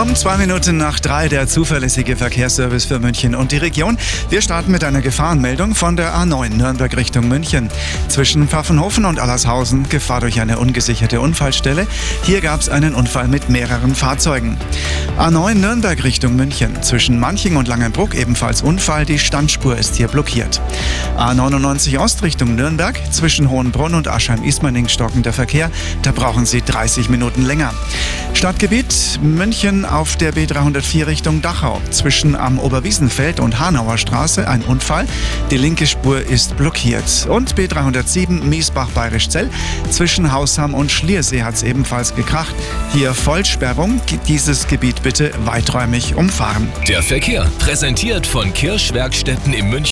Um zwei Minuten nach drei der zuverlässige Verkehrsservice für München und die Region. Wir starten mit einer Gefahrenmeldung von der A9 Nürnberg Richtung München. Zwischen Pfaffenhofen und Allershausen Gefahr durch eine ungesicherte Unfallstelle. Hier gab es einen Unfall mit mehreren Fahrzeugen. A9 Nürnberg Richtung München. Zwischen Manching und Langenbruck ebenfalls Unfall. Die Standspur ist hier blockiert. A99 Ost Richtung Nürnberg. Zwischen Hohenbrunn und Aschheim-Ismaning stockender Verkehr. Da brauchen Sie 30 Minuten länger. Stadtgebiet München auf der B304 Richtung Dachau. Zwischen am Oberwiesenfeld und Hanauer Straße ein Unfall. Die linke Spur ist blockiert. Und B307 Miesbach-Bayrischzell. Zwischen Hausham und Schliersee hat es ebenfalls gekracht. Hier Vollsperrung. Dieses Gebiet bitte weiträumig umfahren. Der Verkehr präsentiert von Kirschwerkstätten im München.